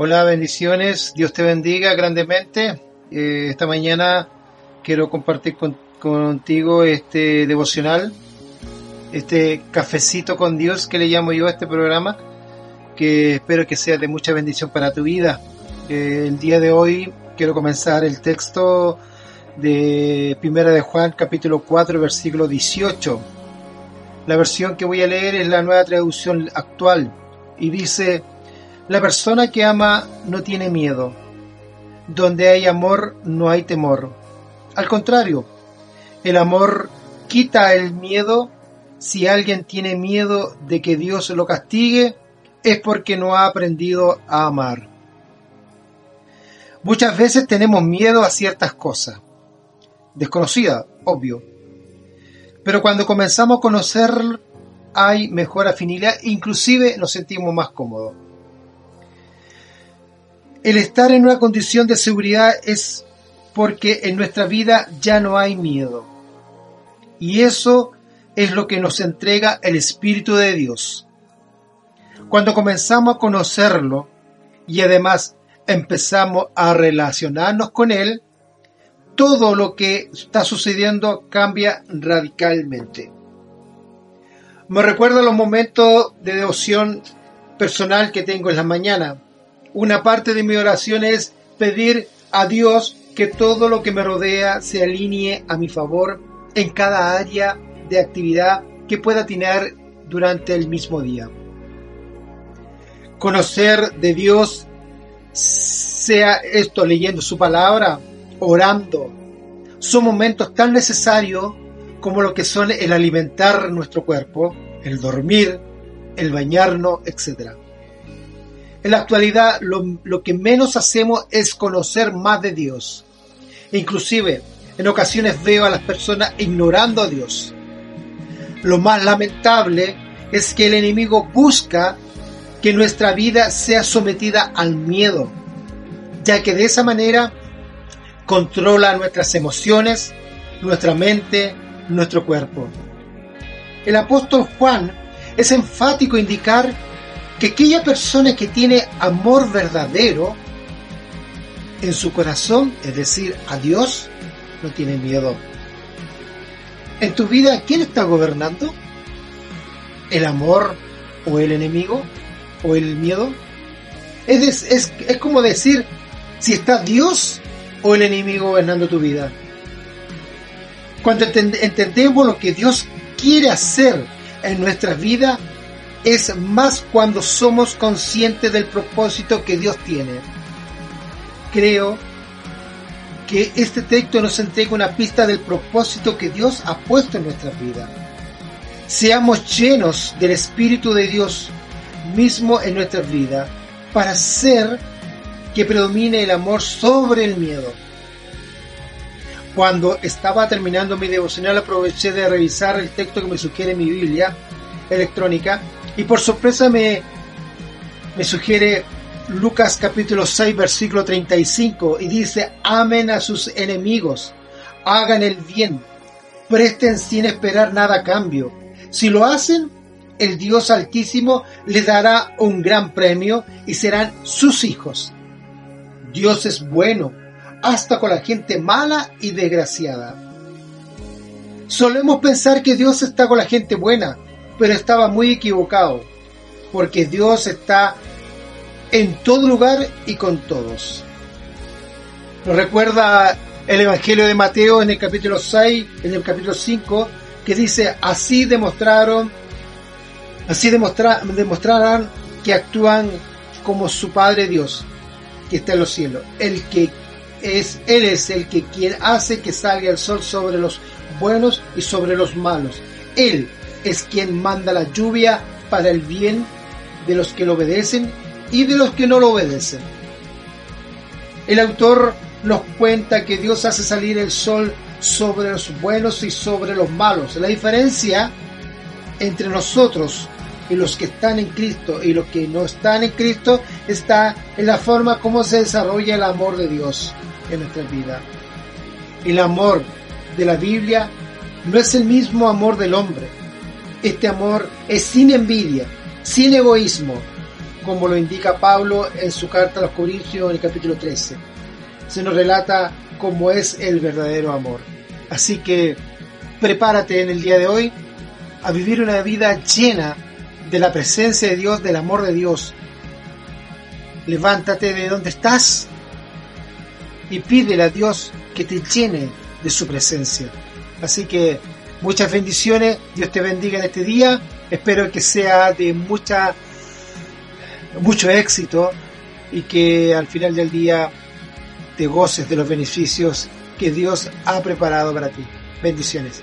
Hola, bendiciones. Dios te bendiga grandemente. Eh, esta mañana quiero compartir con, contigo este devocional, este cafecito con Dios que le llamo yo a este programa, que espero que sea de mucha bendición para tu vida. Eh, el día de hoy quiero comenzar el texto de Primera de Juan, capítulo 4, versículo 18. La versión que voy a leer es la nueva traducción actual y dice, la persona que ama no tiene miedo. Donde hay amor no hay temor. Al contrario, el amor quita el miedo. Si alguien tiene miedo de que Dios lo castigue, es porque no ha aprendido a amar. Muchas veces tenemos miedo a ciertas cosas, desconocidas, obvio. Pero cuando comenzamos a conocer hay mejor afinidad, inclusive nos sentimos más cómodos. El estar en una condición de seguridad es porque en nuestra vida ya no hay miedo. Y eso es lo que nos entrega el Espíritu de Dios. Cuando comenzamos a conocerlo y además empezamos a relacionarnos con Él, todo lo que está sucediendo cambia radicalmente. Me recuerdo los momentos de devoción personal que tengo en la mañana una parte de mi oración es pedir a Dios que todo lo que me rodea se alinee a mi favor en cada área de actividad que pueda tener durante el mismo día. Conocer de Dios, sea esto leyendo su palabra, orando, son momentos tan necesarios como lo que son el alimentar nuestro cuerpo, el dormir, el bañarnos, etc. En la actualidad lo, que menos hacemos es conocer más de Dios. inclusive en ocasiones veo a las personas ignorando a Dios. Lo más lamentable es que el enemigo busca que nuestra vida sea sometida al miedo, ya que de esa manera controla nuestras emociones, nuestra mente, nuestro cuerpo. El apóstol Juan es enfático en indicar que aquella persona que tiene amor verdadero en su corazón, es decir, a Dios, no tiene miedo. En tu vida, ¿quién está gobernando? ¿El amor o el enemigo? ¿O el miedo? Es, es, es como decir si está Dios o el enemigo gobernando tu vida. Cuando entendemos lo que Dios quiere hacer en nuestra vida, es más cuando somos conscientes del propósito que Dios tiene. Creo que este texto nos entrega una pista del propósito que Dios ha puesto en nuestra vida. Seamos llenos del Espíritu de Dios mismo en nuestra vida para hacer que predomine el amor sobre el miedo. Cuando estaba terminando mi devocional aproveché de revisar el texto que me sugiere mi Biblia electrónica y por sorpresa me, me sugiere Lucas capítulo 6 versículo 35 y dice, amen a sus enemigos, hagan el bien, presten sin esperar nada a cambio. Si lo hacen, el Dios Altísimo les dará un gran premio y serán sus hijos. Dios es bueno, hasta con la gente mala y desgraciada. Solemos pensar que Dios está con la gente buena, pero estaba muy equivocado, porque Dios está en todo lugar y con todos. Recuerda el Evangelio de Mateo en el capítulo 6, en el capítulo 5, que dice, así demostraron, así demostrarán que actúan como su Padre Dios, que está en los cielos. El que es, Él es el que hace que salga el sol sobre los buenos y sobre los malos. Él es quien manda la lluvia para el bien de los que lo obedecen y de los que no lo obedecen. El autor nos cuenta que Dios hace salir el sol sobre los buenos y sobre los malos. La diferencia entre nosotros y los que están en Cristo y los que no están en Cristo está en la forma como se desarrolla el amor de Dios en nuestra vida. El amor de la Biblia no es el mismo amor del hombre. Este amor es sin envidia, sin egoísmo, como lo indica Pablo en su carta a los Corintios en el capítulo 13. Se nos relata cómo es el verdadero amor. Así que prepárate en el día de hoy a vivir una vida llena de la presencia de Dios, del amor de Dios. Levántate de donde estás y pídele a Dios que te llene de su presencia. Así que muchas bendiciones, Dios te bendiga en este día, espero que sea de mucha mucho éxito y que al final del día te goces de los beneficios que Dios ha preparado para ti. Bendiciones.